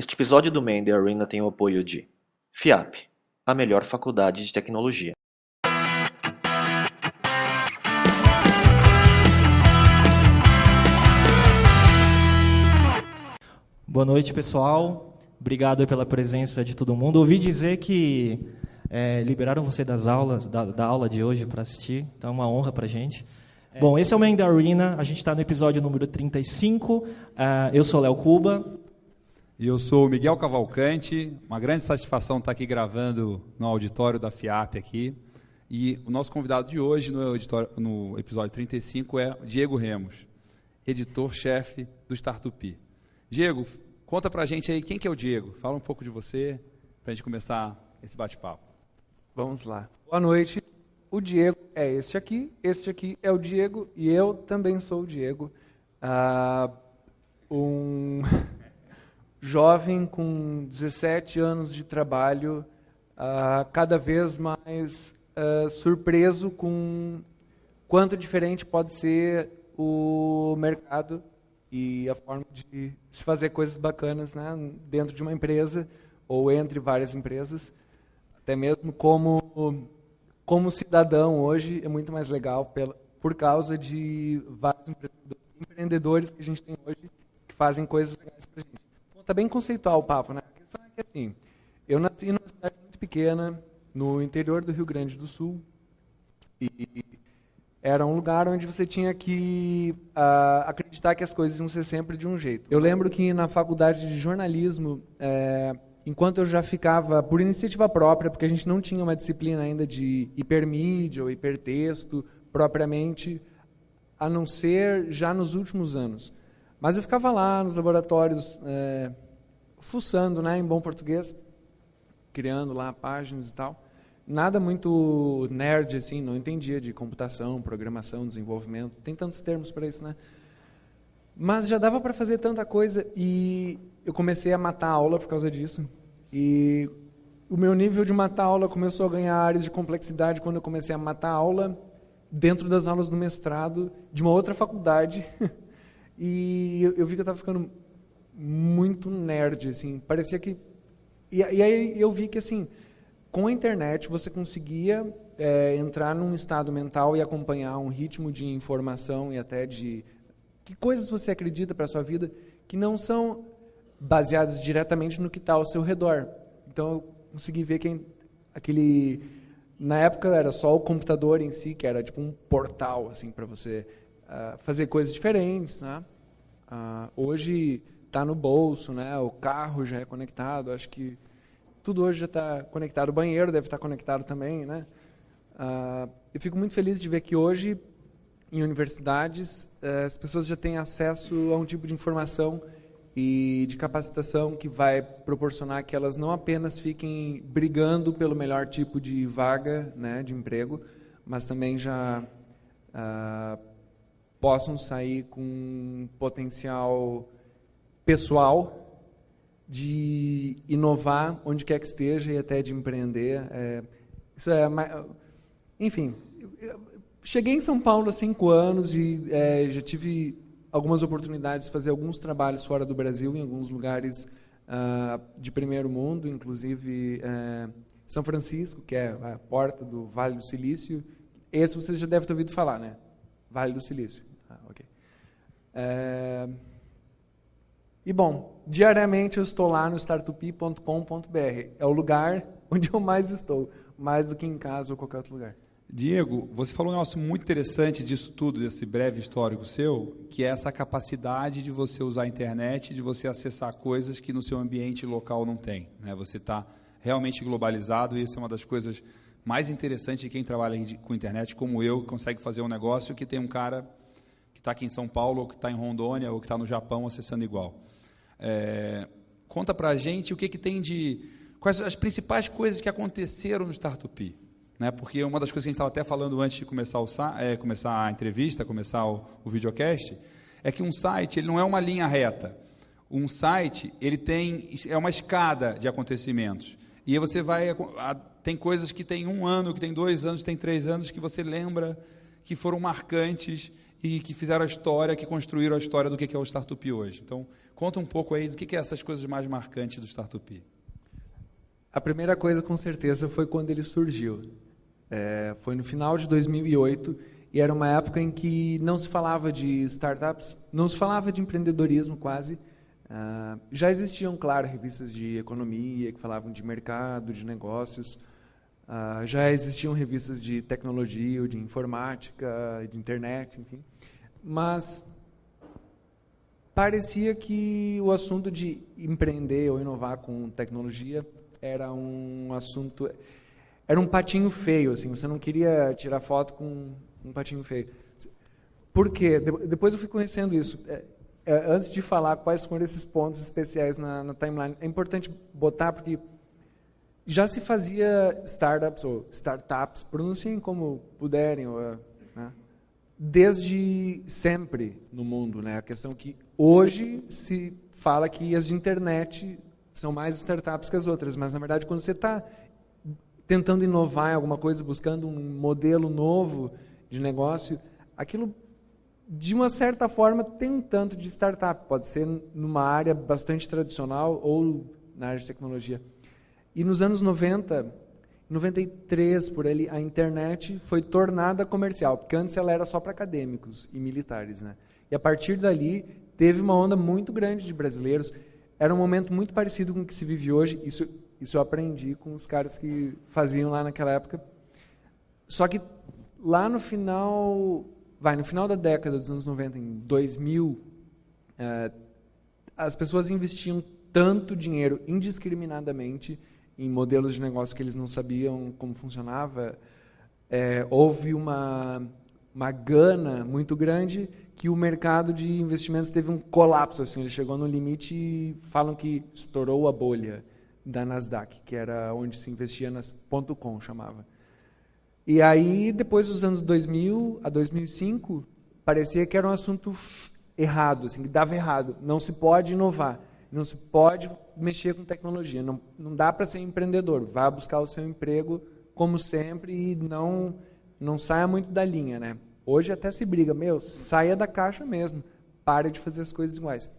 Este episódio do Mandy Arena tem o apoio de FIAP, a melhor faculdade de tecnologia. Boa noite, pessoal. Obrigado pela presença de todo mundo. Ouvi dizer que é, liberaram você das aulas, da, da aula de hoje para assistir, então é uma honra para a gente. É. Bom, esse é o Mandy Arena, a gente está no episódio número 35. Uh, ah, eu sou Léo Cuba. E eu sou o Miguel Cavalcante, uma grande satisfação estar aqui gravando no auditório da FIAP aqui. E o nosso convidado de hoje no, no episódio 35 é Diego Remos, editor-chefe do Startupi. Diego, conta pra gente aí quem que é o Diego. Fala um pouco de você para a gente começar esse bate-papo. Vamos lá. Boa noite. O Diego é este aqui, este aqui é o Diego e eu também sou o Diego. Uh, um jovem com 17 anos de trabalho, uh, cada vez mais uh, surpreso com quanto diferente pode ser o mercado e a forma de se fazer coisas bacanas né, dentro de uma empresa ou entre várias empresas. Até mesmo como, como cidadão hoje é muito mais legal pela, por causa de vários empreendedores que a gente tem hoje que fazem coisas legais para a gente. Está bem conceitual o papo, né? A questão é que, assim, eu nasci numa cidade muito pequena, no interior do Rio Grande do Sul, e era um lugar onde você tinha que uh, acreditar que as coisas iam ser sempre de um jeito. Eu lembro que na faculdade de jornalismo, é, enquanto eu já ficava por iniciativa própria, porque a gente não tinha uma disciplina ainda de hipermídia ou hipertexto propriamente, a não ser já nos últimos anos. Mas eu ficava lá nos laboratórios, é, fuçando, né, em bom português, criando lá páginas e tal. Nada muito nerd, assim, não entendia de computação, programação, desenvolvimento. Tem tantos termos para isso, né? Mas já dava para fazer tanta coisa e eu comecei a matar a aula por causa disso. E o meu nível de matar aula começou a ganhar áreas de complexidade quando eu comecei a matar aula dentro das aulas do mestrado de uma outra faculdade. E eu, eu vi que eu estava ficando muito nerd, assim. Parecia que... E, e, aí eu vi que, assim, com a internet você conseguia é, entrar num estado mental e acompanhar um ritmo de informação e até de... Que coisas você acredita para a sua vida que não são baseadas diretamente no que está ao seu redor. Então eu consegui ver que aquele na época era só o computador em si que era tipo um portal assim para você fazer coisas diferentes. Né? Uh, hoje está no bolso, né? o carro já é conectado, acho que tudo hoje já está conectado. O banheiro deve estar conectado também. Né? Uh, eu fico muito feliz de ver que hoje, em universidades, uh, as pessoas já têm acesso a um tipo de informação e de capacitação que vai proporcionar que elas não apenas fiquem brigando pelo melhor tipo de vaga né, de emprego, mas também já uh, possam sair com um potencial pessoal de inovar onde quer que esteja e até de empreender. É, é, enfim, cheguei em São Paulo há cinco anos e é, já tive algumas oportunidades de fazer alguns trabalhos fora do Brasil, em alguns lugares uh, de primeiro mundo, inclusive uh, São Francisco, que é a porta do Vale do Silício. Esse você já deve ter ouvido falar, né? Vale do Silício. Ah, ok. É... E bom, diariamente eu estou lá no startup.com.br. É o lugar onde eu mais estou, mais do que em casa ou qualquer outro lugar. Diego, você falou um negócio muito interessante disso tudo, desse breve histórico seu, que é essa capacidade de você usar a internet, de você acessar coisas que no seu ambiente local não tem. Né? Você está realmente globalizado e isso é uma das coisas mais interessantes de quem trabalha com internet, como eu, consegue fazer um negócio que tem um cara que está aqui em São Paulo, ou que está em Rondônia, ou que está no Japão acessando igual. É, conta para a gente o que, que tem de. Quais as principais coisas que aconteceram no Startup. Né? Porque uma das coisas que a gente estava até falando antes de começar, o, é, começar a entrevista, começar o, o videocast, é que um site ele não é uma linha reta. Um site ele tem é uma escada de acontecimentos. E aí você vai. Tem coisas que tem um ano, que tem dois anos, que tem três anos, que você lembra que foram marcantes e que fizeram a história, que construíram a história do que é o Startup hoje. Então, conta um pouco aí do que é essas coisas mais marcantes do Startup. A primeira coisa, com certeza, foi quando ele surgiu. É, foi no final de 2008 e era uma época em que não se falava de startups, não se falava de empreendedorismo quase. Uh, já existiam, claro, revistas de economia que falavam de mercado, de negócios. Uh, já existiam revistas de tecnologia, de informática, de internet, enfim. Mas parecia que o assunto de empreender ou inovar com tecnologia era um assunto era um patinho feio assim. Você não queria tirar foto com um patinho feio. Por quê? Depois eu fui conhecendo isso. É, é, antes de falar quais foram esses pontos especiais na, na, timeline é importante botar porque já se fazia startups ou startups pronunciem como puderem né? desde sempre no mundo né a questão que hoje se fala que as de internet são mais startups que as outras, mas na verdade quando você está tentando inovar em alguma coisa, buscando um modelo novo de negócio, aquilo de uma certa forma tem um tanto de startup, pode ser numa área bastante tradicional ou na área de tecnologia. E nos anos 90, 93 por ali, a internet foi tornada comercial, porque antes ela era só para acadêmicos e militares, né? E a partir dali teve uma onda muito grande de brasileiros era um momento muito parecido com o que se vive hoje. Isso, isso eu aprendi com os caras que faziam lá naquela época. Só que lá no final, vai, no final da década dos anos 90, em 2000, é, as pessoas investiam tanto dinheiro indiscriminadamente em modelos de negócio que eles não sabiam como funcionava. É, houve uma, uma gana muito grande que o mercado de investimentos teve um colapso, assim, ele chegou no limite e falam que estourou a bolha da Nasdaq, que era onde se investia nas .com chamava. E aí depois dos anos 2000 a 2005, parecia que era um assunto errado, assim, que dava errado, não se pode inovar, não se pode mexer com tecnologia, não, não dá para ser empreendedor, vá buscar o seu emprego como sempre e não não saia muito da linha, né? Hoje até se briga, meu, saia da caixa mesmo, pare de fazer as coisas iguais.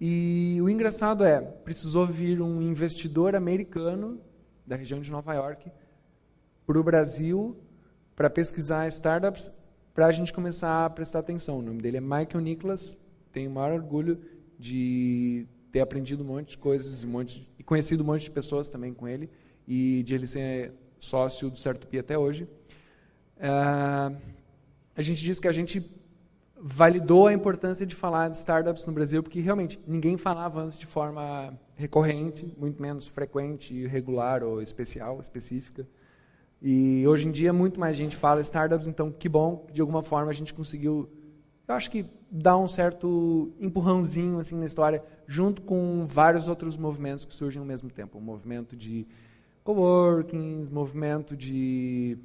E o engraçado é, precisou vir um investidor americano da região de Nova York para o Brasil para pesquisar startups para a gente começar a prestar atenção. O nome dele é Michael Nicholas, tenho o maior orgulho de ter aprendido um monte de coisas um monte, e conhecido um monte de pessoas também com ele e de ele ser sócio do Certo Pi até hoje. Uh, a gente diz que a gente validou a importância de falar de startups no Brasil, porque realmente ninguém falava antes de forma recorrente, muito menos frequente, regular ou especial, específica. E hoje em dia muito mais gente fala startups, então que bom que de alguma forma a gente conseguiu, eu acho que dar um certo empurrãozinho assim na história, junto com vários outros movimentos que surgem ao mesmo tempo, o movimento de coworkings, movimento de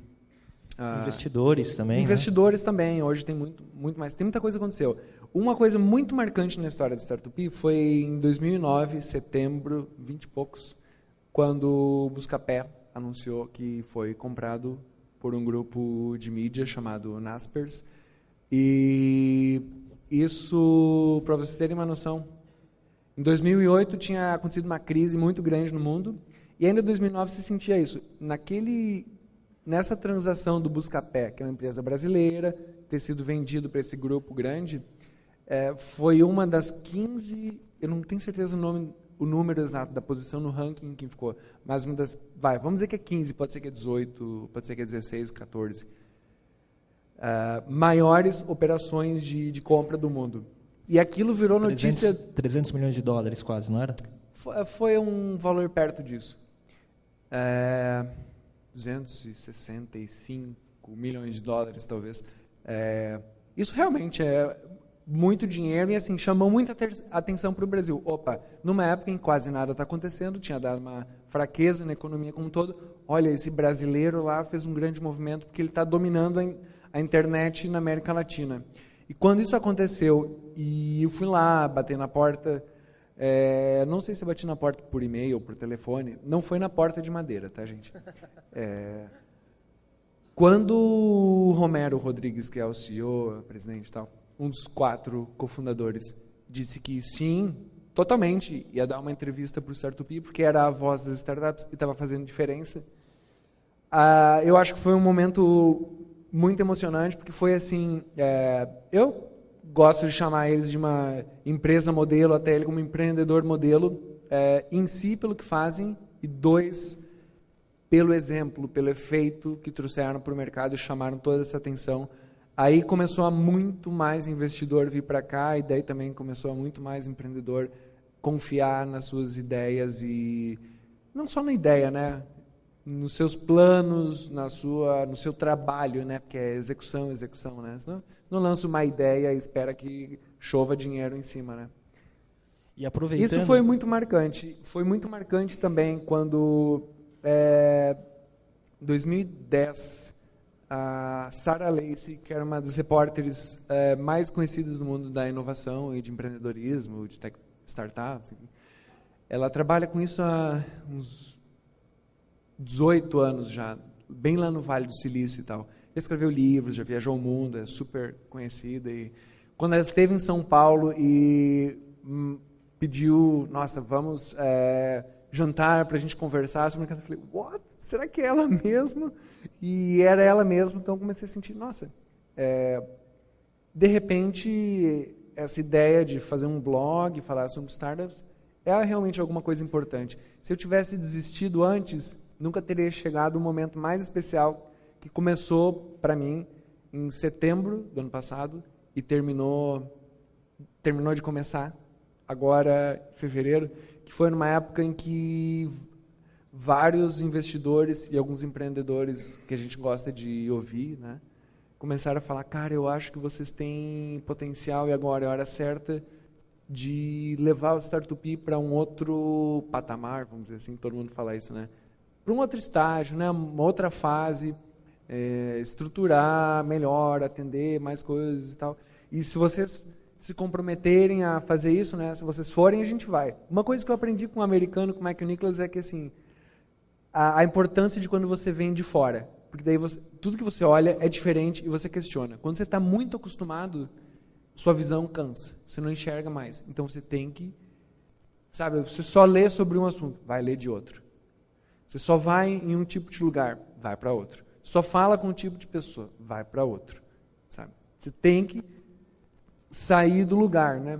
ah, investidores também. Né? Investidores né? também. Hoje tem muito, muito mais. Tem muita coisa que aconteceu. Uma coisa muito marcante na história do Startup foi em 2009, setembro, 20 e poucos, quando o Buscapé anunciou que foi comprado por um grupo de mídia chamado Naspers. E isso, para vocês terem uma noção, em 2008 tinha acontecido uma crise muito grande no mundo e ainda em 2009 se sentia isso. Naquele nessa transação do Buscapé, que é uma empresa brasileira, ter sido vendido para esse grupo grande, é, foi uma das 15, eu não tenho certeza o nome, o número exato da posição no ranking que ficou, mas uma das, vai, vamos dizer que é 15, pode ser que é 18, pode ser que é 16, 14, uh, maiores operações de, de compra do mundo. E aquilo virou 300, notícia... 300 milhões de dólares quase, não era? Foi, foi um valor perto disso. É, 265 milhões de dólares, talvez. É, isso realmente é muito dinheiro e assim chamou muita atenção para o Brasil. Opa, numa época em que quase nada está acontecendo, tinha dado uma fraqueza na economia como um todo. Olha, esse brasileiro lá fez um grande movimento porque ele está dominando a internet na América Latina. E quando isso aconteceu e eu fui lá bater na porta é, não sei se eu bati na porta por e-mail ou por telefone. Não foi na porta de madeira, tá, gente? É, Quando o Romero Rodrigues, que é o CEO, presidente e tal, um dos quatro cofundadores, disse que sim, totalmente, ia dar uma entrevista para o Startup, porque era a voz das startups e estava fazendo diferença. Uh, eu acho que foi um momento muito emocionante, porque foi assim, é, eu gosto de chamar eles de uma empresa modelo, até ele como empreendedor modelo, é, em si pelo que fazem, e dois, pelo exemplo, pelo efeito que trouxeram para o mercado e chamaram toda essa atenção. Aí começou a muito mais investidor vir para cá, e daí também começou a muito mais empreendedor confiar nas suas ideias e não só na ideia, né? Nos seus planos, na sua, no seu trabalho, né? Porque é execução, execução, né? Senão, não lança uma ideia e espera que chova dinheiro em cima, né? E aproveitando... Isso foi muito marcante. Foi muito marcante também quando, é, 2010, a Sarah Lacey, que era uma das repórteres é, mais conhecidas do mundo da inovação e de empreendedorismo, de tech, startups, ela trabalha com isso há uns 18 anos já, bem lá no Vale do Silício e tal. escreveu livros, já viajou o mundo, é super conhecida. E quando ela esteve em São Paulo e hum, pediu, nossa, vamos é, jantar para a gente conversar sobre eu falei, what? Será que é ela mesma? E era ela mesma, então comecei a sentir, nossa, é, de repente essa ideia de fazer um blog, falar sobre startups, é realmente alguma coisa importante. Se eu tivesse desistido antes, nunca teria chegado um momento mais especial que começou para mim em setembro do ano passado e terminou terminou de começar agora em fevereiro, que foi numa época em que vários investidores e alguns empreendedores que a gente gosta de ouvir, né, começaram a falar, cara, eu acho que vocês têm potencial e agora é a hora certa de levar o Startup para um outro patamar, vamos dizer assim, todo mundo fala isso, né? Para um outro estágio, né, uma outra fase, é, estruturar melhor, atender mais coisas e tal. E se vocês se comprometerem a fazer isso, né, se vocês forem, a gente vai. Uma coisa que eu aprendi com um americano, com o Mike Nicholas, é que assim, a, a, importância de quando você vem de fora. Porque daí você, tudo que você olha é diferente e você questiona. Quando você está muito acostumado, sua visão cansa. Você não enxerga mais. Então você tem que, sabe, você só lê sobre um assunto, vai ler de outro. Você só vai em um tipo de lugar, vai para outro. Só fala com um tipo de pessoa, vai para outro. Sabe? Você tem que sair do lugar, né?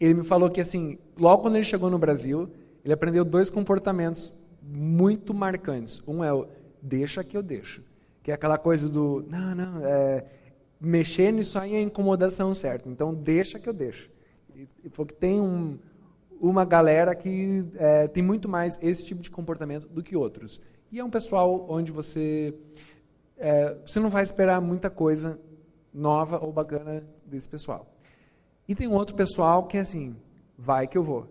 Ele me falou que assim, logo quando ele chegou no Brasil, ele aprendeu dois comportamentos muito marcantes. Um é o deixa que eu deixo, que é aquela coisa do não, não, é, mexer nisso aí é incomodação certo. Então deixa que eu deixo. E falou que tem um, uma galera que é, tem muito mais esse tipo de comportamento do que outros. E é um pessoal onde você é, você não vai esperar muita coisa nova ou bacana desse pessoal. E tem outro pessoal que é assim, vai que eu vou,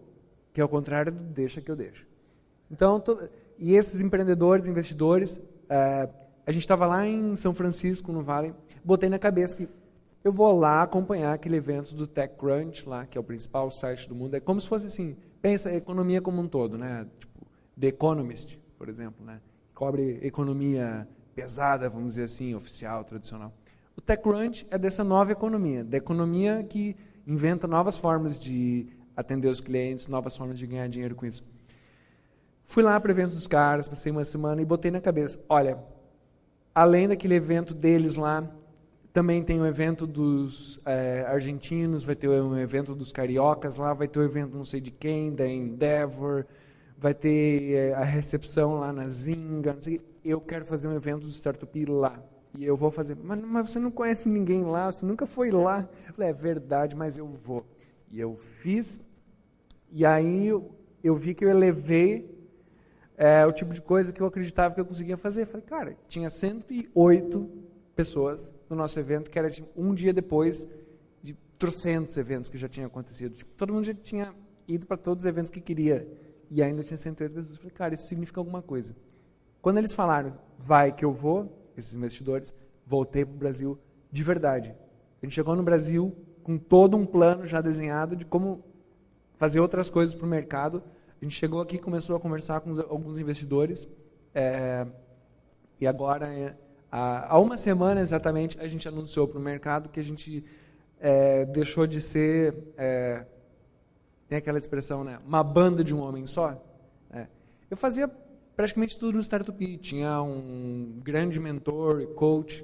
que é o contrário do deixa que eu deixo. Então, to, e esses empreendedores, investidores, é, a gente estava lá em São Francisco, no Vale, botei na cabeça que eu vou lá acompanhar aquele evento do TechCrunch, lá, que é o principal site do mundo. É como se fosse assim, pensa a economia como um todo, né? Tipo, The Economist, por exemplo, né? Cobre economia pesada, vamos dizer assim, oficial, tradicional. O TechCrunch é dessa nova economia, da economia que inventa novas formas de atender os clientes, novas formas de ganhar dinheiro com isso. Fui lá para o evento dos caras, passei uma semana e botei na cabeça, olha, além daquele evento deles lá, também tem o evento dos é, argentinos, vai ter um evento dos cariocas lá, vai ter o evento não sei de quem, da Endeavor, vai ter é, a recepção lá na Zinga, não sei, eu quero fazer um evento do Startup lá. E eu vou fazer, mas, mas você não conhece ninguém lá, você nunca foi lá. Eu falei, é verdade, mas eu vou. E eu fiz, e aí eu, eu vi que eu elevei é, o tipo de coisa que eu acreditava que eu conseguia fazer. Eu falei, cara, tinha 108 pessoas no nosso evento, que era um dia depois de trocentos eventos que já tinham acontecido. Tipo, todo mundo já tinha ido para todos os eventos que queria e ainda tinha 108 pessoas. Eu falei, cara, isso significa alguma coisa. Quando eles falaram, vai que eu vou, esses investidores, voltei para o Brasil de verdade. A gente chegou no Brasil com todo um plano já desenhado de como fazer outras coisas para o mercado. A gente chegou aqui, começou a conversar com alguns investidores, é, e agora é, há uma semana exatamente a gente anunciou para o mercado que a gente é, deixou de ser, é, tem aquela expressão, né, uma banda de um homem só. É. Eu fazia praticamente tudo no Startup. Tinha um grande mentor e coach,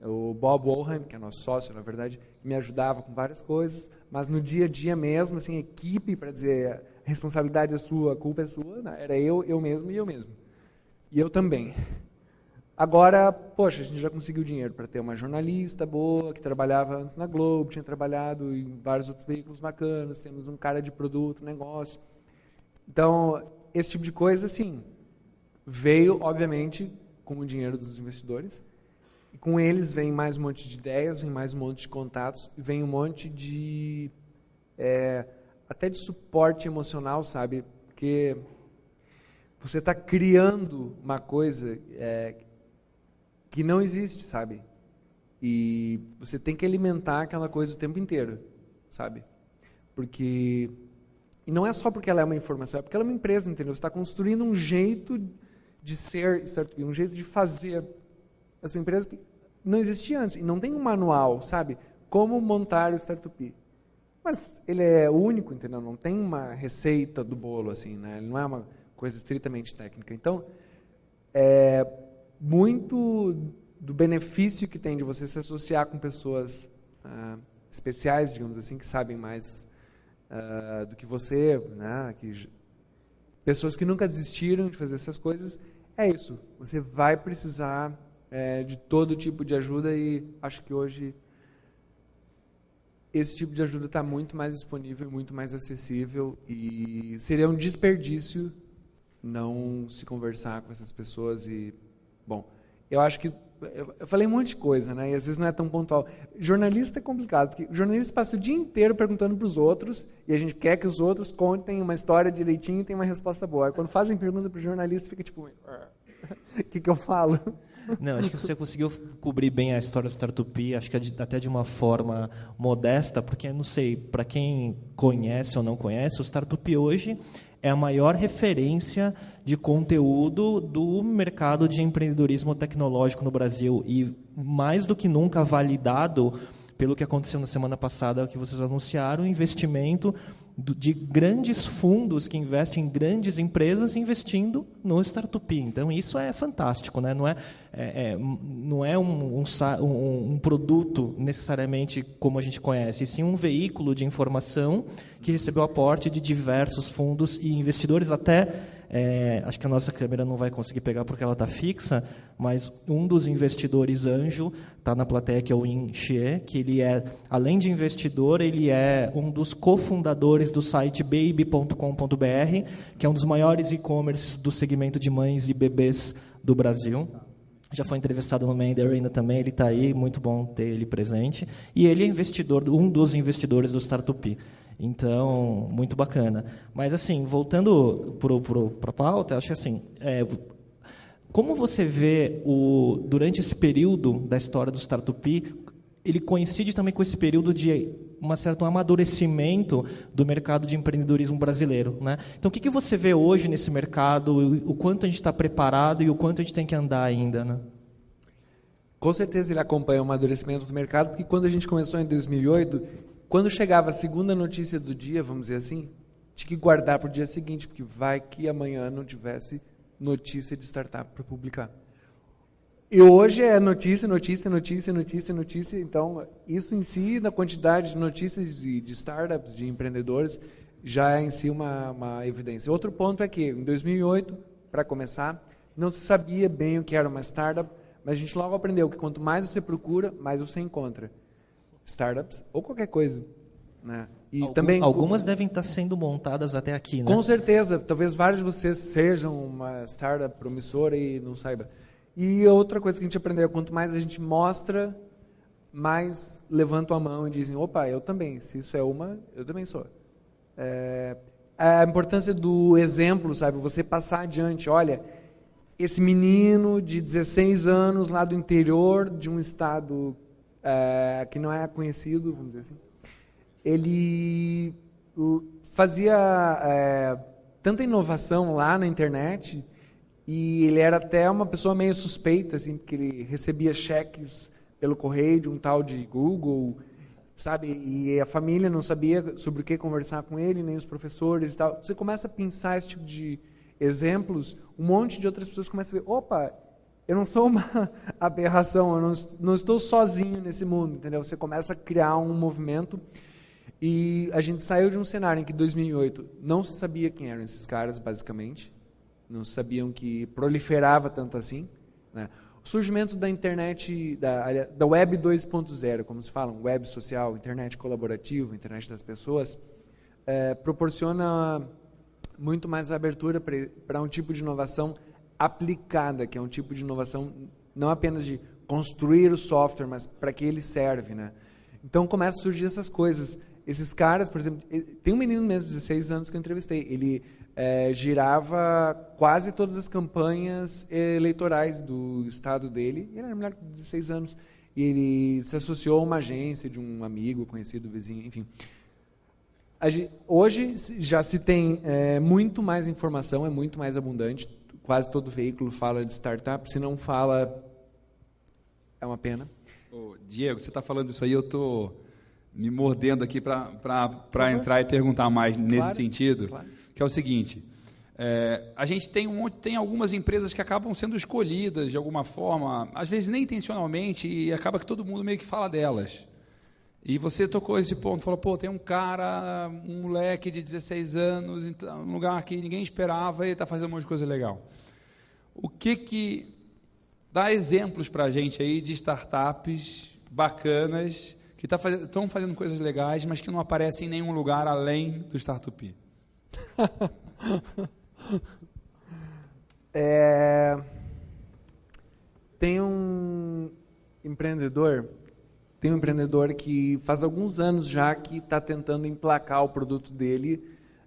o Bob Wohan, que é nosso sócio, na verdade, que me ajudava com várias coisas, mas no dia a dia mesmo, assim, equipe, para dizer, responsabilidade é sua, a culpa é sua, né, era eu, eu mesmo e eu mesmo. E eu também. Agora, poxa, a gente já conseguiu dinheiro para ter uma jornalista boa, que trabalhava antes na Globo, tinha trabalhado em vários outros veículos bacanas, temos um cara de produto, negócio. Então, esse tipo de coisa, assim, veio, obviamente, com o dinheiro dos investidores. E com eles vem mais um monte de ideias, vem mais um monte de contatos, vem um monte de. É, até de suporte emocional, sabe? Porque você está criando uma coisa é, que não existe, sabe? E você tem que alimentar aquela coisa o tempo inteiro, sabe? Porque e não é só porque ela é uma informação, é porque ela é uma empresa, entendeu? Você está construindo um jeito de ser startup, um jeito de fazer essa empresa que não existia antes e não tem um manual, sabe? Como montar o startup. Mas ele é único, entendeu? Não tem uma receita do bolo assim, né? Ele não é uma coisa estritamente técnica. Então, é, muito do benefício que tem de você se associar com pessoas uh, especiais, digamos assim, que sabem mais uh, do que você, né, que, pessoas que nunca desistiram de fazer essas coisas, é isso. Você vai precisar é, de todo tipo de ajuda e acho que hoje esse tipo de ajuda está muito mais disponível, muito mais acessível e seria um desperdício não se conversar com essas pessoas e Bom, eu acho que eu falei um monte de coisa, né? E às vezes não é tão pontual. Jornalista é complicado, porque jornalista passa o dia inteiro perguntando para os outros, e a gente quer que os outros contem uma história direitinho e tenham uma resposta boa. Aí, quando fazem pergunta para o jornalista, fica tipo, o que, que eu falo? Não, acho que você conseguiu cobrir bem a história do Startup, acho que até de uma forma modesta, porque, não sei, para quem conhece ou não conhece, o Startup hoje é a maior referência de conteúdo do mercado de empreendedorismo tecnológico no Brasil e mais do que nunca validado pelo que aconteceu na semana passada, que vocês anunciaram, investimento de grandes fundos que investem em grandes empresas investindo no startup. Então isso é fantástico, né? Não é, é, é não é um, um, um, produto necessariamente como a gente conhece, e sim um veículo de informação que recebeu aporte de diversos fundos e investidores até é, acho que a nossa câmera não vai conseguir pegar porque ela está fixa, mas um dos investidores anjo está na plateia, que é o In Xie, que ele é, além de investidor, ele é um dos cofundadores do site baby.com.br, que é um dos maiores e-commerces do segmento de mães e bebês do Brasil. Já foi entrevistado no Main Arena também, ele está aí, muito bom ter ele presente. E ele é investidor, um dos investidores do Startup. Então, muito bacana. Mas, assim, voltando para a pauta, acho que assim, é, como você vê, o, durante esse período da história do Startup, ele coincide também com esse período de um certo amadurecimento do mercado de empreendedorismo brasileiro. Né? Então, o que, que você vê hoje nesse mercado, o quanto a gente está preparado e o quanto a gente tem que andar ainda? Né? Com certeza ele acompanha o amadurecimento do mercado, porque quando a gente começou em 2008, quando chegava a segunda notícia do dia, vamos dizer assim, tinha que guardar para o dia seguinte, porque vai que amanhã não tivesse notícia de startup para publicar. E hoje é notícia, notícia, notícia, notícia, notícia. Então, isso em si, na quantidade de notícias de, de startups, de empreendedores, já é em si uma, uma evidência. Outro ponto é que, em 2008, para começar, não se sabia bem o que era uma startup, mas a gente logo aprendeu que quanto mais você procura, mais você encontra startups ou qualquer coisa. Né? E Algum, também algumas devem estar sendo montadas até aqui, né? Com certeza, talvez vários de vocês sejam uma startup promissora e não saiba. E outra coisa que a gente aprendeu, quanto mais a gente mostra, mais levantam a mão e dizem, opa, eu também. Se isso é uma, eu também sou. É, a importância do exemplo, sabe? Você passar adiante, olha, esse menino de 16 anos lá do interior de um estado é, que não é conhecido, vamos dizer assim, ele fazia é, tanta inovação lá na internet E ele era até uma pessoa meio suspeita, assim, porque ele recebia cheques pelo correio de um tal de Google, sabe? E a família não sabia sobre o que conversar com ele, nem os professores e tal. Você começa a pensar esse tipo de exemplos, um monte de outras pessoas começam a ver, opa, eu não sou uma aberração, eu não, não estou sozinho nesse mundo, entendeu? Você começa a criar um movimento e a gente saiu de um cenário em que, em 2008, não se sabia quem eram esses caras, basicamente. Não sabiam que proliferava tanto assim. Né? O surgimento da internet, da, da web 2.0, como se fala, web social, internet colaborativa, internet das pessoas, é, proporciona muito mais abertura para um tipo de inovação aplicada, que é um tipo de inovação não apenas de construir o software, mas para que ele serve, né? Então começa a surgir essas coisas. Esses caras, por exemplo, tem um menino mesmo de 16 anos que eu entrevistei. Ele é, girava quase todas as campanhas eleitorais do estado dele. Ele era mulher de 16 anos. E ele se associou a uma agência de um amigo, conhecido, vizinho, enfim. Hoje já se tem é, muito mais informação, é muito mais abundante. Quase todo veículo fala de startup. Se não fala, é uma pena. Ô, Diego, você está falando isso aí, eu estou me mordendo aqui para entrar e perguntar mais claro, nesse sentido, claro. Que é o seguinte, é, a gente tem, um, tem algumas empresas que acabam sendo escolhidas de alguma forma, às vezes nem intencionalmente, e acaba que todo mundo meio que fala delas. E você tocou esse ponto, falou, pô, tem um cara, um moleque de 16 anos, um lugar que ninguém esperava e está fazendo um monte de coisa legal. O que que... Dá exemplos para a gente aí de startups bacanas que estão tá fazendo, fazendo coisas legais, mas que não aparecem em nenhum lugar além do Startup. é, tem um empreendedor, tem um empreendedor que faz alguns anos já que está tentando emplacar o produto dele,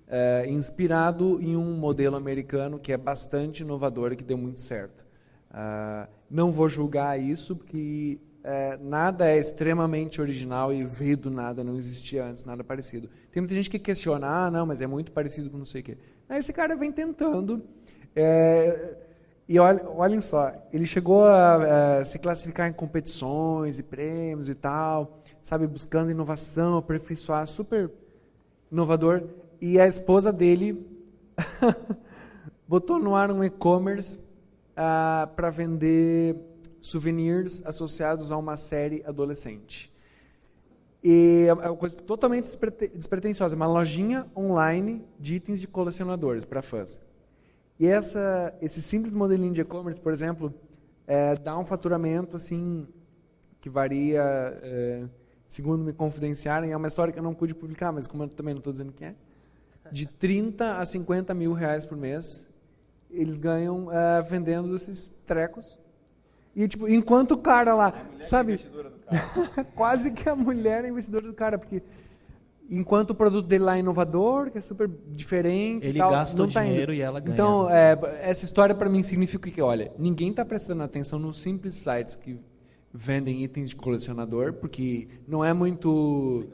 é, inspirado em um modelo americano que é bastante inovador e que deu muito certo. Uh, não vou julgar isso, porque é, nada é extremamente original e veio do nada, não existia antes nada parecido. Tem muita gente que questiona, ah, não, mas é muito parecido com não sei o quê. Aí esse cara vem tentando, é, e olha, olhem só, ele chegou a, a, se classificar em competições e prêmios e tal, sabe, buscando inovação, aperfeiçoar, super inovador, e a esposa dele botou no ar um e-commerce ah, para vender souvenirs associados a uma série adolescente. E é uma coisa totalmente despretensiosa, uma lojinha online de itens de colecionadores para fãs. E essa, esse simples modelinho de e-commerce, por exemplo, é, dá um faturamento assim que varia, é, segundo me confidenciarem, é uma história que eu não pude publicar, mas como eu também não estou dizendo que é, de 30 a 50 mil reais por mês, eles ganham é, vendendo esses trecos e, tipo, enquanto o cara lá, sabe? É quase que a mulher é investidora do cara, porque enquanto o produto dele lá é inovador, que é super diferente. Ele tal, gasta o tá dinheiro indo. e ela ganha. Então, é, essa história para mim significa que, olha, ninguém está prestando atenção nos simples sites que vendem itens de colecionador, porque não é muito.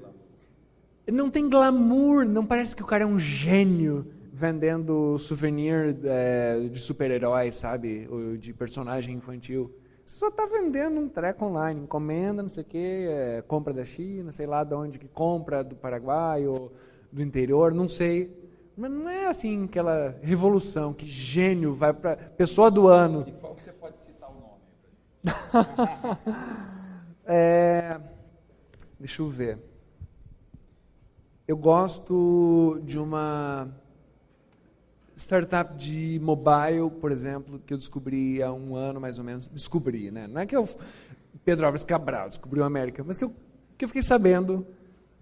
Não tem glamour, não parece que o cara é um gênio vendendo souvenir é, de super-herói, sabe? Ou de personagem infantil. Você só está vendendo um treco online, encomenda, não sei o quê, é, compra da China, sei lá de onde que compra, do Paraguai ou do interior, não sei. Mas não é assim aquela revolução, que gênio, vai para pessoa do ano. E qual que você pode citar o nome? é, deixa eu ver. Eu gosto de uma startup de mobile, por exemplo, que eu descobri há um ano mais ou menos. Descobri, né? Não é que eu. Pedro Alves Cabral descobriu a América, mas que eu, que eu fiquei sabendo.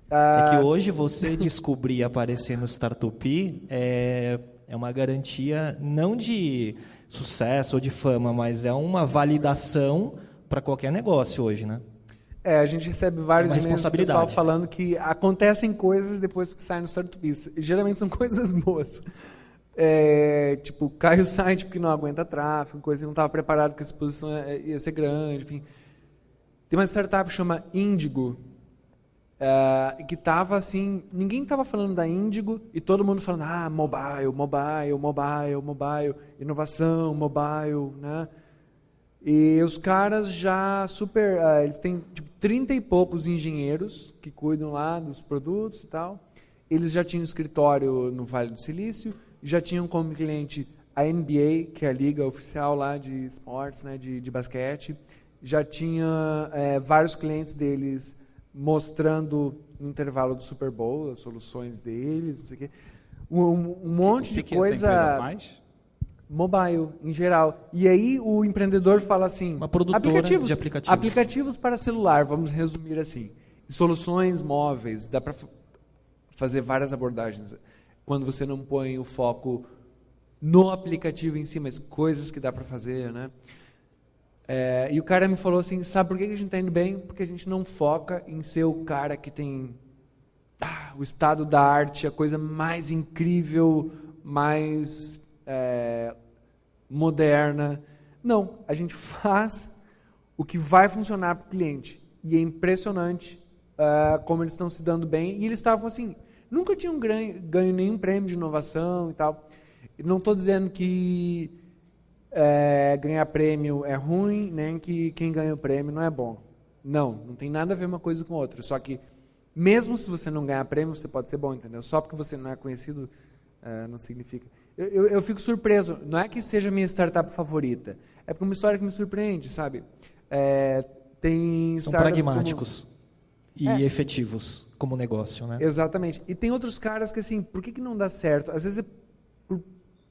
Ah, é que hoje você descobrir aparecer no Startup é, é uma garantia não de sucesso ou de fama, mas é uma validação para qualquer negócio hoje, né? É, a gente recebe vários é e-mails do pessoal falando que acontecem coisas depois que sai no Startup. Geralmente são coisas boas. É, tipo, cai o site porque não aguenta tráfego, coisa que não estava preparado que a exposição ia ser grande, enfim. Tem uma startup que chama Indigo, uh, que estava assim, ninguém estava falando da Índigo e todo mundo falando, ah, mobile, mobile, mobile, mobile, inovação, mobile, né? E os caras já super, uh, eles têm tipo 30 e poucos engenheiros que cuidam lá dos produtos e tal. Eles já tinham escritório no Vale do Silício, já tinham como cliente a NBA, que é a liga oficial lá de esportes, né, de, de basquete. Já tinha é, vários clientes deles mostrando no intervalo do Super Bowl as soluções deles, não sei o quê. Um, um monte que, de que coisa. Essa faz? Mobile, em geral. E aí o empreendedor fala assim: Uma produtora aplicativos, de aplicativos. Aplicativos para celular, vamos resumir assim. Soluções móveis, dá para fazer várias abordagens. Quando você não põe o foco no aplicativo em si, mas coisas que dá para fazer, né? É, e o cara me falou assim, sabe por que a gente está indo bem? Porque a gente não foca em ser o cara que tem ah, o estado da arte, a coisa mais incrível, mais é, moderna. Não, a gente faz o que vai funcionar para o cliente. E é impressionante uh, como eles estão se dando bem. E eles estavam assim, nunca tinham ganho, ganho nenhum prêmio de inovação e tal. Não estou dizendo que é, ganhar prêmio é ruim, nem que quem ganha o prêmio não é bom. Não, não tem nada a ver uma coisa com outra. Só que, mesmo se você não ganhar prêmio, você pode ser bom, entendeu? Só porque você não é conhecido, é, não significa. Eu, eu, eu, fico surpreso. Não é que seja a minha startup favorita. É porque é uma história que me surpreende, sabe? É, tem São pragmáticos como... e é. efetivos como negócio, né? Exatamente. E tem outros caras que, assim, por que, que não dá certo? Às vezes é por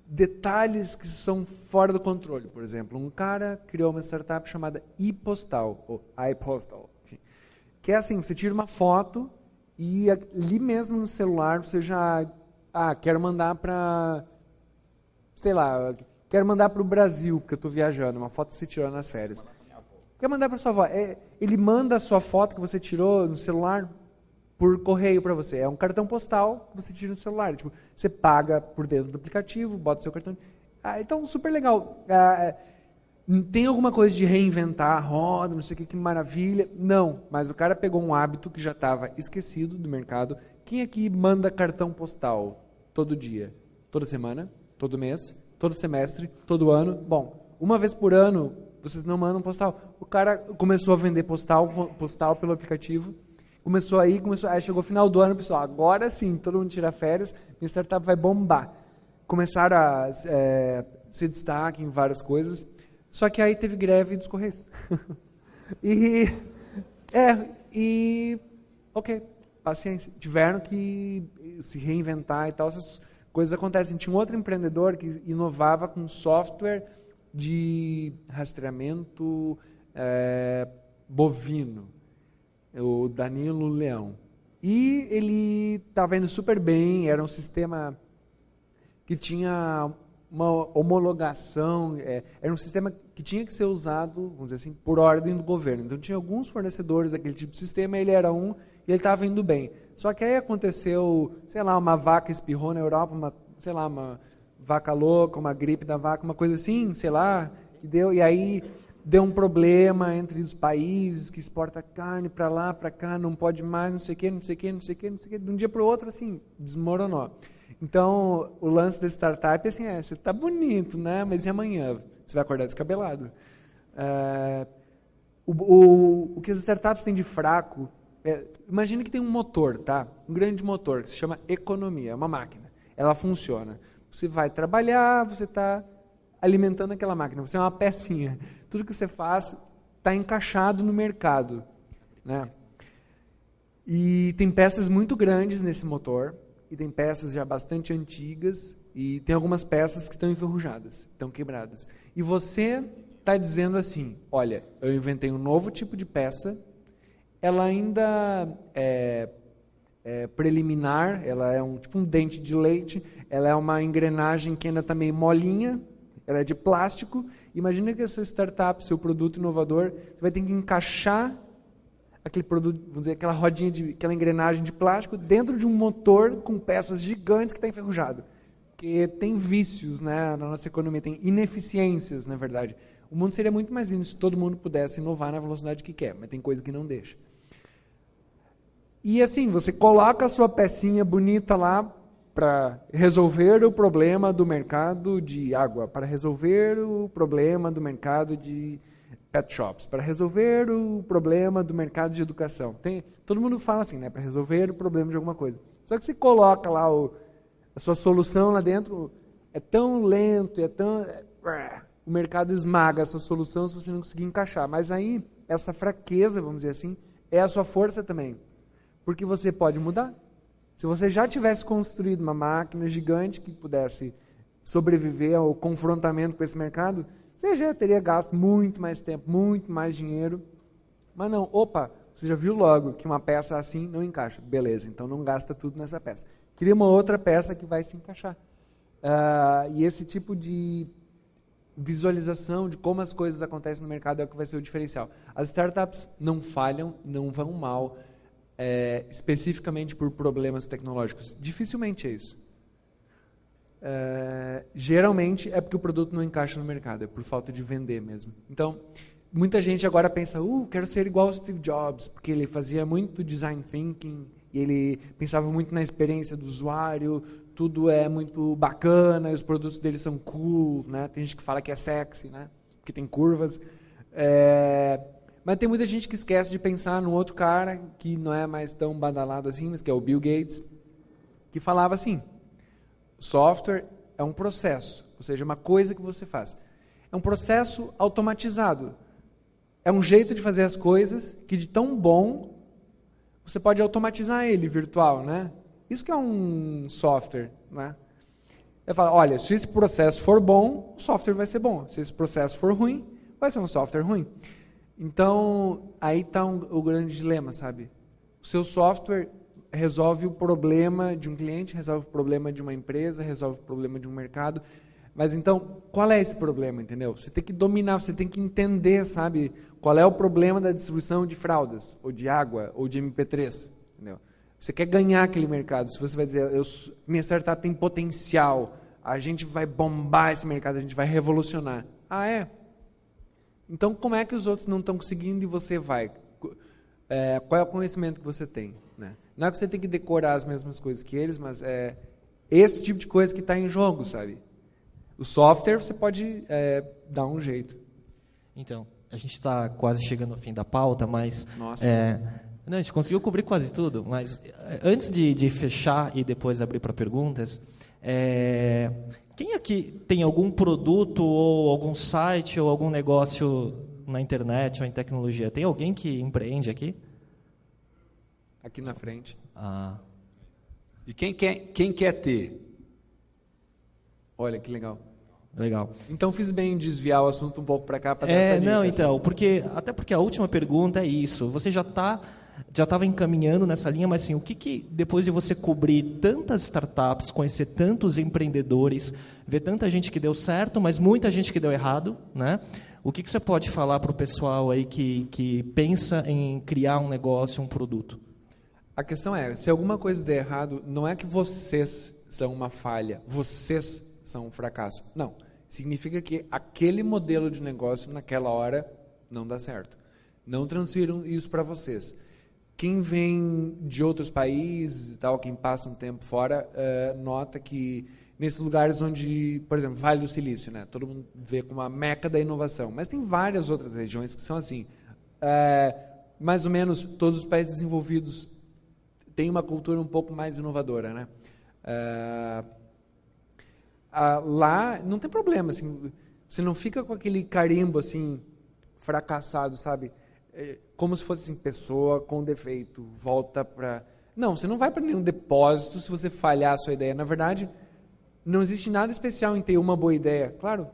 detalhes que são fora do controle. Por exemplo, um cara criou uma startup chamada iPostal, ou iPostal, que é assim, você tira uma foto e ali mesmo no celular você já, ah, quero mandar para, sei lá, quero mandar para o Brasil, porque eu estou viajando, uma foto que você tirou nas férias. Quer mandar para sua avó? É, ele manda a sua foto que você tirou no celular por correio para você. É um cartão postal que você tira no celular. Tipo, você paga por dentro do aplicativo, bota o seu cartão. Ah, então, super legal. Ah, é, tem alguma coisa de reinventar roda, não sei o que, que maravilha. Não, mas o cara pegou um hábito que já estava esquecido do mercado. Quem aqui manda cartão postal todo dia? Toda semana? Todo mês? Todo semestre? Todo ano? Bom, uma vez por ano, vocês não mandam postal. O cara começou a vender postal, postal pelo aplicativo Começou aí, começou, aí chegou final do ano, pessoal, agora sim, todo mundo tira férias, minha startup vai bombar. Começaram a é, se destaque em várias coisas, só que aí teve greve dos Correios. e, é, e, ok, paciência. Tiveram que se reinventar e tal, essas coisas acontecem. Tinha um outro empreendedor que inovava com software de rastreamento é, bovino o Danilo Leão. E ele estava indo super bem, era um sistema que tinha uma homologação, é, era um sistema que tinha que ser usado, vamos dizer assim, por ordem do governo. Então tinha alguns fornecedores daquele tipo de sistema, ele era um e ele estava indo bem. Só que aí aconteceu, sei lá, uma vaca espirrou na Europa, uma, sei lá, uma vaca louca, uma gripe da vaca, uma coisa assim, sei lá, que deu, e aí deu um problema entre os países que exporta carne para lá, para cá, não pode mais, não sei o não sei o não sei o não sei o. De um dia para o outro, assim, desmoronou. Então, o lance da startup é assim, é, você está bonito, né? Mas e amanhã? Você vai acordar descabelado. É, o, o, o, que as startups têm de fraco, é, imagine que tem um motor, tá? Um grande motor, que se chama economia, é uma máquina. Ela funciona. Você vai trabalhar, você está alimentando aquela máquina. Você é uma pecinha. Tudo que você faz está encaixado no mercado. Né? E tem peças muito grandes nesse motor, e tem peças já bastante antigas, e tem algumas peças que estão enferrujadas, estão quebradas. E você está dizendo assim: olha, eu inventei um novo tipo de peça, ela ainda é, é preliminar, ela é um tipo um dente de leite, ela é uma engrenagem que ainda está meio molinha, ela é de plástico. Imagina que a sua startup, seu produto inovador, você vai ter que encaixar aquele produto, vamos dizer, aquela rodinha de, aquela engrenagem de plástico dentro de um motor com peças gigantes que está enferrujado. Que tem vícios, né, na nossa economia, tem ineficiências, na verdade. O mundo seria muito mais lindo se todo mundo pudesse inovar na velocidade que quer, mas tem coisa que não deixa. E assim, você coloca a sua pecinha bonita lá para resolver o problema do mercado de água, para resolver o problema do mercado de pet shops, para resolver o problema do mercado de educação. Tem, todo mundo fala assim, né, para resolver o problema de alguma coisa. Só que você coloca lá o, a sua solução lá dentro, é tão lento, é tão é, o mercado esmaga a sua solução se você não conseguir encaixar. Mas aí essa fraqueza, vamos dizer assim, é a sua força também. Porque você pode mudar. Se você já tivesse construído uma máquina gigante que pudesse sobreviver ao confrontamento com esse mercado, você já teria gasto muito mais tempo, muito mais dinheiro. Mas não, opa, você já viu logo que uma peça assim não encaixa. Beleza, então não gasta tudo nessa peça. Cria uma outra peça que vai se encaixar. Uh, e esse tipo de visualização de como as coisas acontecem no mercado é o que vai ser o diferencial. As startups não falham, não vão mal é, especificamente por problemas tecnológicos? Dificilmente é isso. É, geralmente é porque o produto não encaixa no mercado, é por falta de vender mesmo. Então, muita gente agora pensa, uh, quero ser igual ao Steve Jobs, porque ele fazia muito design thinking, e ele pensava muito na experiência do usuário, tudo é muito bacana, os produtos dele são cool, né? Tem gente que fala que é sexy, né? Que tem curvas. É, mas tem muita gente que esquece de pensar no outro cara, que não é mais tão badalado assim, mas que é o Bill Gates, que falava assim: software é um processo, ou seja, uma coisa que você faz. É um processo automatizado. É um jeito de fazer as coisas que de tão bom você pode automatizar ele virtual, né? Isso que é um software, né? Eu falo, olha, se esse processo for bom, o software vai ser bom. Se esse processo for ruim, vai ser um software ruim. Então, aí está um, o grande dilema, sabe? O seu software resolve o problema de um cliente, resolve o problema de uma empresa, resolve o problema de um mercado. Mas então, qual é esse problema, entendeu? Você tem que dominar, você tem que entender, sabe? Qual é o problema da distribuição de fraldas, ou de água, ou de MP3, entendeu? Você quer ganhar aquele mercado. Se você vai dizer, eu, minha startup tem potencial, a gente vai bombar esse mercado, a gente vai revolucionar. Ah, é? Então, como é que os outros não estão conseguindo e você vai? É, qual é o conhecimento que você tem? Né? Não é que você tem que decorar as mesmas coisas que eles, mas é esse tipo de coisa que está em jogo, sabe? O software você pode é, dar um jeito. Então, a gente está quase chegando ao fim da pauta, mas Nossa. É, não, a gente conseguiu cobrir quase tudo. Mas é, antes de, de fechar e depois abrir para perguntas, é, quem aqui tem algum produto ou algum site ou algum negócio na internet ou em tecnologia? Tem alguém que empreende aqui? Aqui na frente. Ah. E quem quer, quem quer ter? Olha que legal. Legal. Então fiz bem em desviar o assunto um pouco para cá para É, não, então, porque até porque a última pergunta é isso. Você já está já estava encaminhando nessa linha, mas assim, o que, que depois de você cobrir tantas startups, conhecer tantos empreendedores, ver tanta gente que deu certo, mas muita gente que deu errado, né? O que, que você pode falar para o pessoal aí que, que pensa em criar um negócio, um produto? A questão é, se alguma coisa der errado, não é que vocês são uma falha, vocês são um fracasso. Não. Significa que aquele modelo de negócio naquela hora não dá certo. Não transfiram isso para vocês. Quem vem de outros países e tal, quem passa um tempo fora, uh, nota que nesses lugares onde, por exemplo, Vale do Silício, né, todo mundo vê como a meca da inovação, mas tem várias outras regiões que são assim. Uh, mais ou menos todos os países desenvolvidos têm uma cultura um pouco mais inovadora, né? Uh, lá não tem problema, assim, você não fica com aquele carimbo assim fracassado, sabe? É, como se fosse assim, pessoa com defeito, volta para. Não, você não vai para nenhum depósito se você falhar a sua ideia. Na verdade, não existe nada especial em ter uma boa ideia. Claro,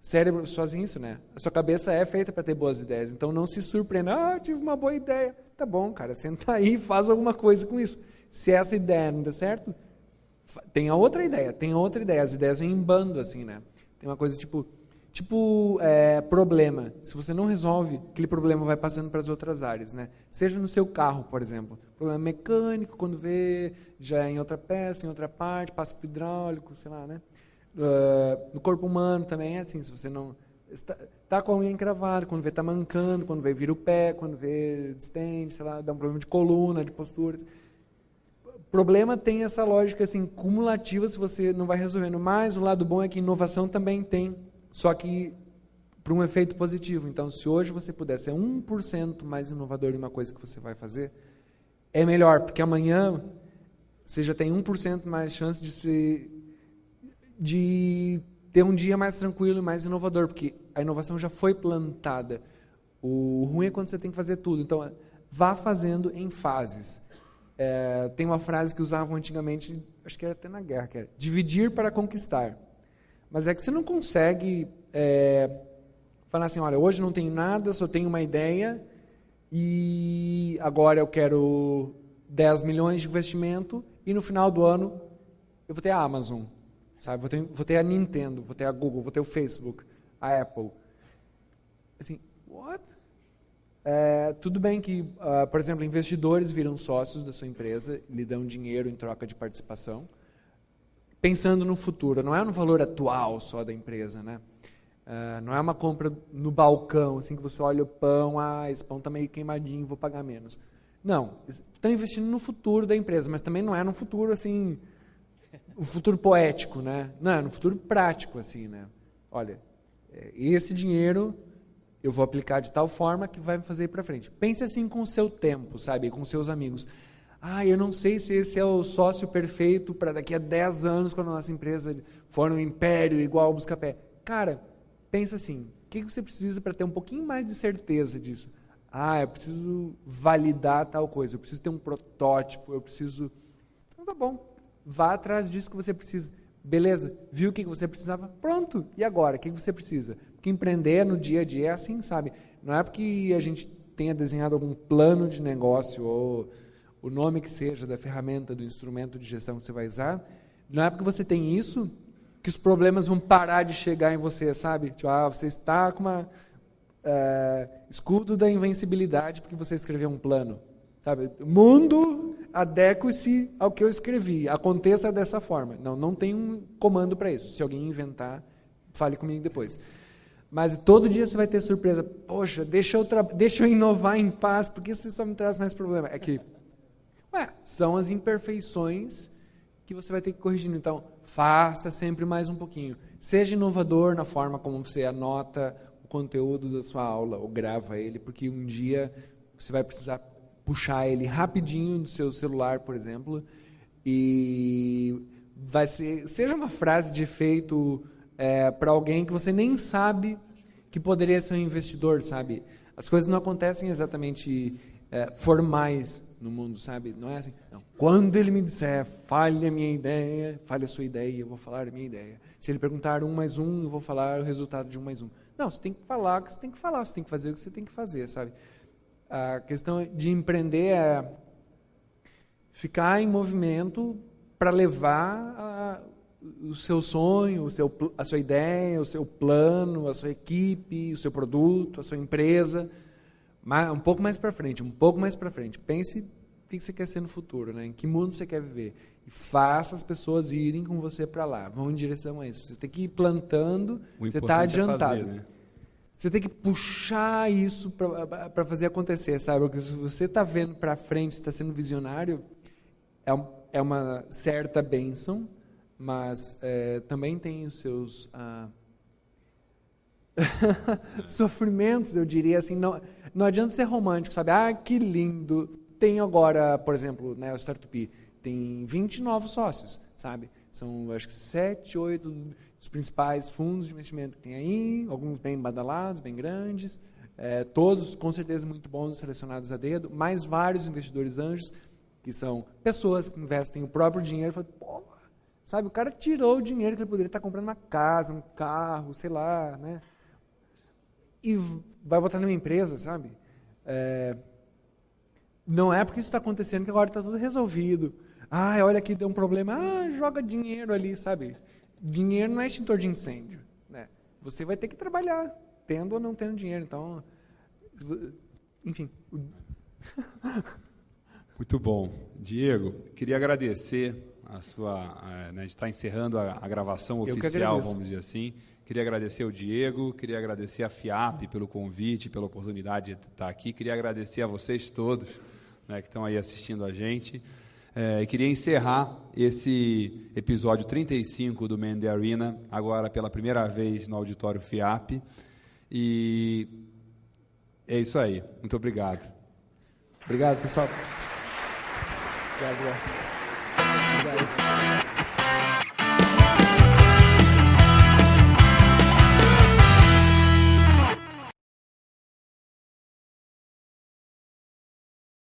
cérebro sozinho isso, né? A sua cabeça é feita para ter boas ideias. Então não se surpreenda. Ah, tive uma boa ideia. Tá bom, cara, senta aí e faz alguma coisa com isso. Se essa ideia não der certo, tem a outra ideia, tem outra ideia. As ideias vêm em bando, assim, né? Tem uma coisa tipo, Tipo, é, problema. Se você não resolve, aquele problema vai passando para as outras áreas, né? Seja no seu carro, por exemplo. Problema mecânico, quando vê, já é em outra peça, em outra parte, passa para hidráulico, sei lá, né? Uh, no corpo humano também é assim, se você não... está, tá com a unha encravada, quando vê tá mancando, quando vê vira o pé, quando vê distende, sei lá, dá um problema de coluna, de postura. Problema tem essa lógica assim cumulativa se você não vai resolvendo. Mas o lado bom é que inovação também tem, só que para um efeito positivo. Então, se hoje você puder ser 1% mais inovador em uma coisa que você vai fazer, é melhor, porque amanhã você já tem 1% mais chance de se de ter um dia mais tranquilo e mais inovador, porque a inovação já foi plantada. O ruim é quando você tem que fazer tudo. Então, vá fazendo em fases. É, tem uma frase que usavam antigamente, acho que era até na guerra, que era dividir para conquistar. Mas é que você não consegue é, falar assim, olha, hoje não tenho nada, só tenho uma ideia e agora eu quero 10 milhões de investimento e no final do ano eu vou ter a Amazon. Sabe? Vou ter, vou ter a Nintendo, vou ter a Google, vou ter o Facebook, a Apple. Assim, what? É, tudo bem que, uh, por exemplo, investidores viram sócios da sua empresa, lhe dão dinheiro em troca de participação, pensando no futuro, não é no valor atual só da empresa, né? Uh, não é uma compra no balcão, assim que você olha o pão, ah, esse pão está meio queimadinho, vou pagar menos. Não, estão investindo no futuro da empresa, mas também não é no futuro assim o futuro poético, né? Não, é no futuro prático, assim, né? Olha, é, esse dinheiro eu vou aplicar de tal forma que vai me fazer ir para frente. Pense assim com o seu tempo, sabe? Com seus amigos. Ah, eu não sei se esse é o sócio perfeito para daqui a 10 anos, quando a nossa empresa for um império igual o Buscapé. Cara, pensa assim, o que você precisa para ter um pouquinho mais de certeza disso? Ah, eu preciso validar tal coisa, eu preciso ter um protótipo, eu preciso... Então tá bom, Vá atrás disso que você precisa. Beleza, viu o que você precisava? Pronto. E agora? O que você precisa? Porque empreender no dia a dia é assim, sabe? Não é porque a gente tenha desenhado algum plano de negócio ou o nome que seja da ferramenta, do instrumento de gestão que você vai usar. Não é porque você tem isso que os problemas vão parar de chegar em você, sabe? Tipo, ah, você está com uma uh, escudo da invencibilidade porque você escreveu um plano. Sabe? Mundo, adeque-se ao que eu escrevi. Aconteça dessa forma. Não, não tem um comando para isso. Se alguém inventar, fale comigo depois. Mas todo dia você vai ter surpresa. Poxa, deixa eu, deixa eu inovar em paz, porque você só me traz mais problema. É que, ué, são as imperfeições que você vai ter que corrigir. Então, faça sempre mais um pouquinho. Seja inovador na forma como você anota o conteúdo da sua aula ou grava ele, porque um dia você vai precisar puxar ele rapidinho do seu celular, por exemplo, e vai ser seja uma frase de efeito é, para alguém que você nem sabe que poderia ser um investidor, sabe? As coisas não acontecem exatamente é, formais no mundo, sabe? Não é assim. Não. Quando ele me disser, fale a minha ideia, fale a sua ideia, eu vou falar a minha ideia. Se ele perguntar um mais um, eu vou falar o resultado de um mais um. Não, você tem que falar o que você tem que falar, você tem que fazer o que você tem que fazer, sabe? A questão de empreender é ficar em movimento para levar a, o seu sonho, o seu, a sua ideia, o seu plano, a sua equipe, o seu produto, a sua empresa, um pouco mais para frente, um pouco mais para frente. Pense o que você quer ser no futuro, né? em que mundo você quer viver. E faça as pessoas irem com você para lá, vão em direção a isso. Você tem que ir plantando, o você está adiantado. É fazer, né? Você tem que puxar isso para fazer acontecer, sabe? Porque se você está vendo para frente, está sendo visionário, é, é uma certa bênção, mas é, também tem os seus ah, sofrimentos, eu diria assim. Não, não adianta ser romântico, sabe? Ah, que lindo. Tem agora, por exemplo, né, o Startup, tem 20 novos sócios, sabe? São, acho que, 7, 8 os principais fundos de investimento que tem aí, alguns bem badalados, bem grandes, é, todos com certeza muito bons selecionados a dedo, mais vários investidores anjos, que são pessoas que investem o próprio dinheiro falam, pô, sabe, o cara tirou o dinheiro que ele poderia estar comprando uma casa, um carro, sei lá, né? E vai botar numa empresa, sabe? É, não é porque isso está acontecendo que agora está tudo resolvido. Ah, olha aqui, deu um problema. Ah, joga dinheiro ali, sabe? dinheiro não é extintor de incêndio. Né? Você vai ter que trabalhar, tendo ou não tendo dinheiro. Então, enfim. Muito bom. Diego, queria agradecer a sua, né, a gente está encerrando a, a gravação oficial, vamos dizer assim. Queria agradecer ao Diego, queria agradecer a FIAP pelo convite, pela oportunidade de estar aqui. Queria agradecer a vocês todos né, que estão aí assistindo a gente. É, queria encerrar esse episódio 35 do Man Arena, agora pela primeira vez no auditório FIAP. E é isso aí. Muito obrigado. Obrigado, pessoal. Obrigado.